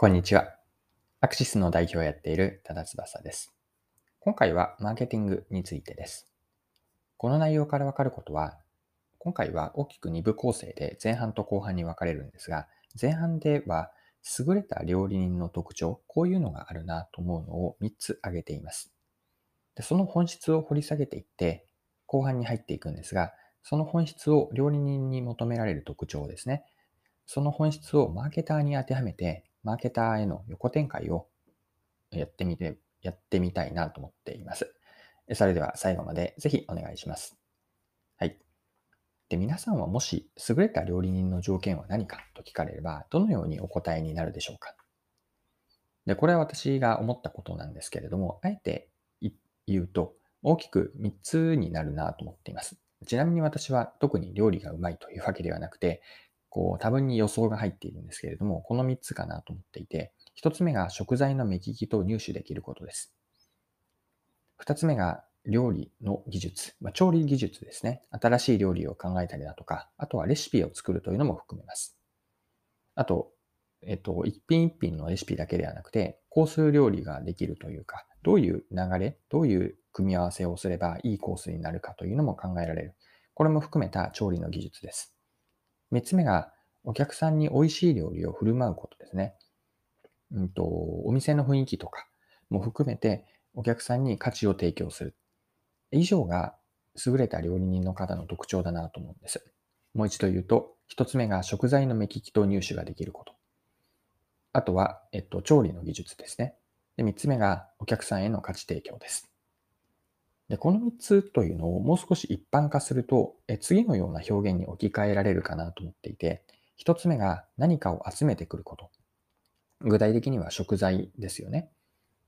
こんにちは。アクシスの代表をやっている多田翼です。今回はマーケティングについてです。この内容からわかることは、今回は大きく2部構成で前半と後半に分かれるんですが、前半では優れた料理人の特徴、こういうのがあるなと思うのを3つ挙げています。でその本質を掘り下げていって、後半に入っていくんですが、その本質を料理人に求められる特徴ですね。その本質をマーケターに当てはめて、マーケターへの横展開をやってみて、やってみたいなと思っています。それでは最後までぜひお願いします。はい。で、皆さんはもし優れた料理人の条件は何かと聞かれれば、どのようにお答えになるでしょうか。で、これは私が思ったことなんですけれども、あえて言うと、大きく3つになるなと思っています。ちなみに私は特に料理がうまいというわけではなくて、こう多分に予想が入っているんですけれども、この3つかなと思っていて、1つ目が食材の目利きと入手できることです。2つ目が料理の技術、まあ、調理技術ですね。新しい料理を考えたりだとか、あとはレシピを作るというのも含めます。あと、えっと、一品一品のレシピだけではなくて、コース料理ができるというか、どういう流れ、どういう組み合わせをすればいいコースになるかというのも考えられる。これも含めた調理の技術です。三つ目が、お客さんに美味しい料理を振る舞うことですね。うんと、お店の雰囲気とかも含めて、お客さんに価値を提供する。以上が優れた料理人の方の特徴だなと思うんです。もう一度言うと、一つ目が食材の目利きと入手ができること。あとは、えっと、調理の技術ですね。で、三つ目がお客さんへの価値提供です。で、この3つというのをもう少し一般化すると、え次のような表現に置き換えられるかなと思っていて、1つ目が何かを集めてくること。具体的には食材ですよね。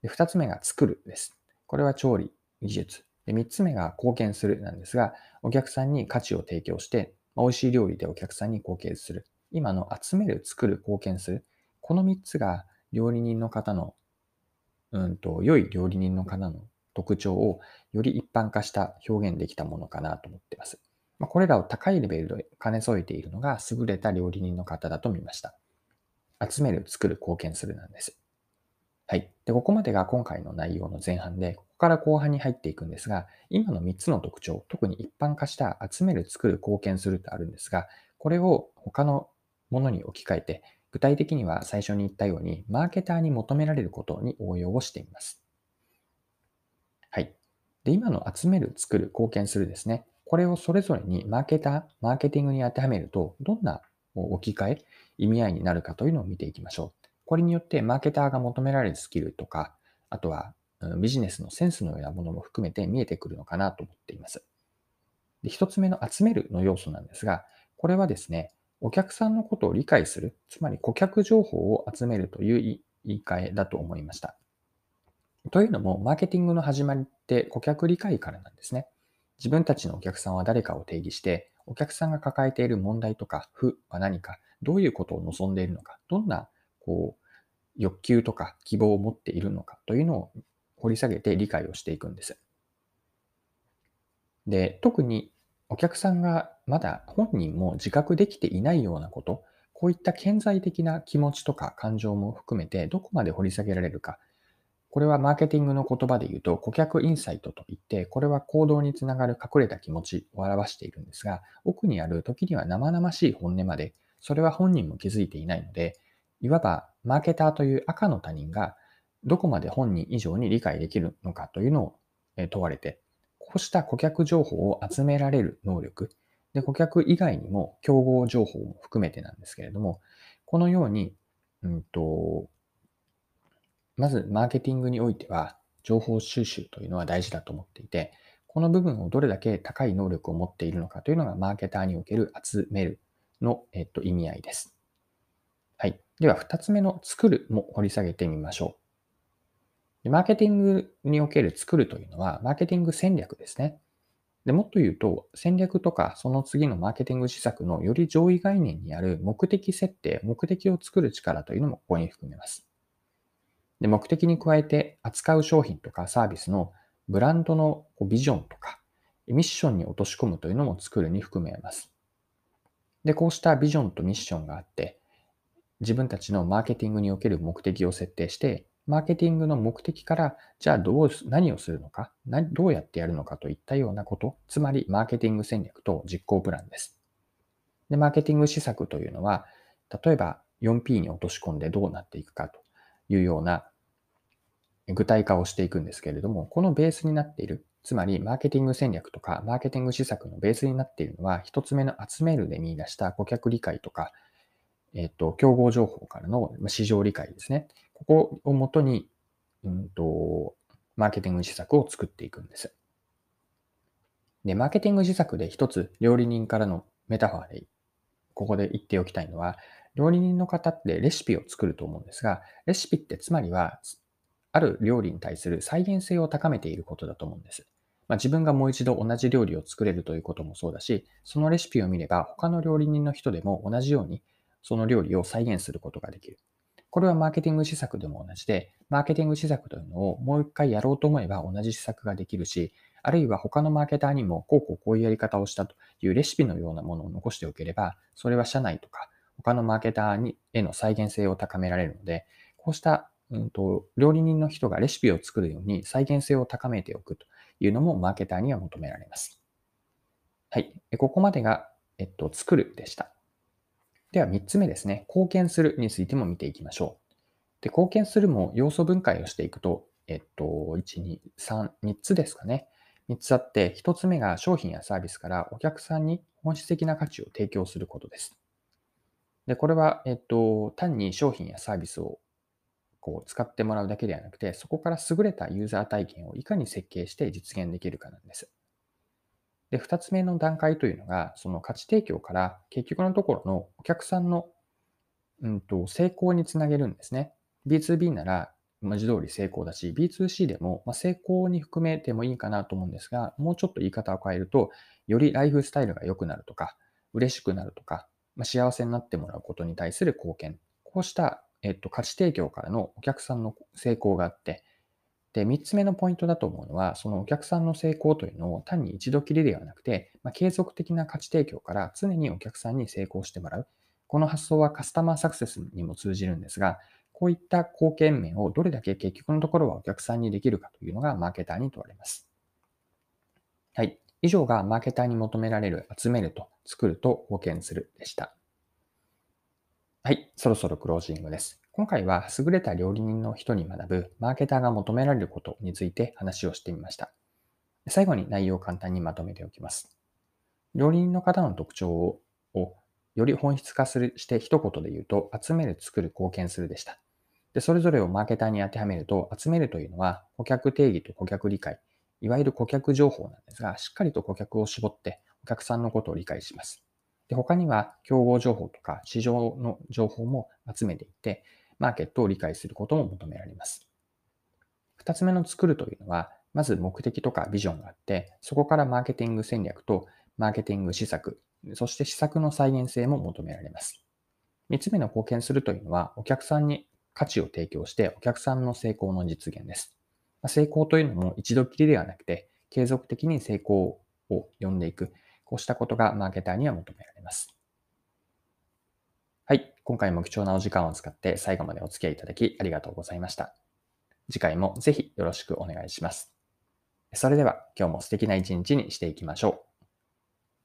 で2つ目が作るです。これは調理、技術。で3つ目が貢献するなんですが、お客さんに価値を提供してま、美味しい料理でお客さんに貢献する。今の集める、作る、貢献する。この3つが料理人の方の、うんと、良い料理人の方の特徴をより一般化した表現できたものかなと思っています。まあ、これらを高いレベルで兼ね添えているのが優れた料理人の方だと見ました。集める、作る、貢献するなんです。はい。で、ここまでが今回の内容の前半で、ここから後半に入っていくんですが、今の3つの特徴、特に一般化した集める、作る、貢献するとあるんですが、これを他のものに置き換えて、具体的には最初に言ったように、マーケターに求められることに応用をしています。で、今の集める、作る、貢献するですね。これをそれぞれにマーケター、マーケティングに当てはめると、どんな置き換え、意味合いになるかというのを見ていきましょう。これによってマーケターが求められるスキルとか、あとはビジネスのセンスのようなものも含めて見えてくるのかなと思っています。で一つ目の集めるの要素なんですが、これはですね、お客さんのことを理解する、つまり顧客情報を集めるという言い換えだと思いました。というのも、マーケティングの始まりって顧客理解からなんですね。自分たちのお客さんは誰かを定義して、お客さんが抱えている問題とか負は何か、どういうことを望んでいるのか、どんなこう欲求とか希望を持っているのかというのを掘り下げて理解をしていくんです。で、特にお客さんがまだ本人も自覚できていないようなこと、こういった顕在的な気持ちとか感情も含めてどこまで掘り下げられるか、これはマーケティングの言葉で言うと顧客インサイトといって、これは行動につながる隠れた気持ちを表しているんですが、奥にある時には生々しい本音まで、それは本人も気づいていないので、いわばマーケターという赤の他人がどこまで本人以上に理解できるのかというのを問われて、こうした顧客情報を集められる能力、で顧客以外にも競合情報も含めてなんですけれども、このように、うんとまず、マーケティングにおいては、情報収集というのは大事だと思っていて、この部分をどれだけ高い能力を持っているのかというのが、マーケターにおける集めるの、えっと、意味合いです。はい。では、二つ目の作るも掘り下げてみましょう。マーケティングにおける作るというのは、マーケティング戦略ですね。でもっと言うと、戦略とかその次のマーケティング施策のより上位概念にある目的設定、目的を作る力というのもここに含めます。で、目的に加えて扱う商品とかサービスのブランドのビジョンとかミッションに落とし込むというのも作るに含めます。で、こうしたビジョンとミッションがあって、自分たちのマーケティングにおける目的を設定して、マーケティングの目的から、じゃあどう、何をするのか、どうやってやるのかといったようなこと、つまりマーケティング戦略と実行プランです。で、マーケティング施策というのは、例えば 4P に落とし込んでどうなっていくかというような具体化をしていくんですけれども、このベースになっている、つまりマーケティング戦略とかマーケティング施策のベースになっているのは、一つ目の集めるで見出した顧客理解とか、えっ、と、競合情報からの市場理解ですね。ここをもとに、うんと、マーケティング施策を作っていくんです。で、マーケティング施策で一つ料理人からのメタファーで、ここで言っておきたいのは、料理人の方ってレシピを作ると思うんですが、レシピってつまりは、ある料理に対する再現性を高めていることだと思うんです。まあ、自分がもう一度同じ料理を作れるということもそうだし、そのレシピを見れば他の料理人の人でも同じようにその料理を再現することができる。これはマーケティング施策でも同じで、マーケティング施策というのをもう一回やろうと思えば同じ施策ができるし、あるいは他のマーケターにもこうこうこういうやり方をしたというレシピのようなものを残しておければ、それは社内とか他のマーケターにへの再現性を高められるので、こうしたうんと、料理人の人がレシピを作るように再現性を高めておくというのもマーケターには求められます。はい。ここまでが、えっと、作るでした。では3つ目ですね。貢献するについても見ていきましょう。で、貢献するも要素分解をしていくと、えっと、1、2、3、3つですかね。3つあって、1つ目が商品やサービスからお客さんに本質的な価値を提供することです。で、これは、えっと、単に商品やサービスをこう使ってもらうだけではなくて、そこから優れたユーザー体験をいかに設計して実現できるかなんです。で、二つ目の段階というのが、その価値提供から結局のところのお客さんの、うんと、成功につなげるんですね。B2B なら文字通り成功だし、B2C でも、ま成功に含めてもいいかなと思うんですが、もうちょっと言い方を変えると、よりライフスタイルが良くなるとか、嬉しくなるとか、ま幸せになってもらうことに対する貢献。こうしたえっと、価値提供からのお客さんの成功があって、で、三つ目のポイントだと思うのは、そのお客さんの成功というのを単に一度きりではなくて、まあ、継続的な価値提供から常にお客さんに成功してもらう。この発想はカスタマーサクセスにも通じるんですが、こういった貢献面をどれだけ結局のところはお客さんにできるかというのがマーケターに問われます。はい。以上がマーケターに求められる集めると作ると貢献するでした。はい、そろそろクロージングです。今回は優れた料理人の人に学ぶマーケターが求められることについて話をしてみました。最後に内容を簡単にまとめておきます。料理人の方の特徴をより本質化するして一言で言うと、集める、作る、貢献するでした。で、それぞれをマーケターに当てはめると、集めるというのは顧客定義と顧客理解、いわゆる顧客情報なんですが、しっかりと顧客を絞ってお客さんのことを理解します。で他には競合情報とか市場の情報も集めていって、マーケットを理解することも求められます。二つ目の作るというのは、まず目的とかビジョンがあって、そこからマーケティング戦略とマーケティング施策、そして施策の再現性も求められます。三つ目の貢献するというのは、お客さんに価値を提供してお客さんの成功の実現です。成功というのも一度きりではなくて、継続的に成功を呼んでいく、こうしたことがマーケターには求められます。はい。今回も貴重なお時間を使って最後までお付き合いいただきありがとうございました。次回もぜひよろしくお願いします。それでは今日も素敵な一日にしていきましょう。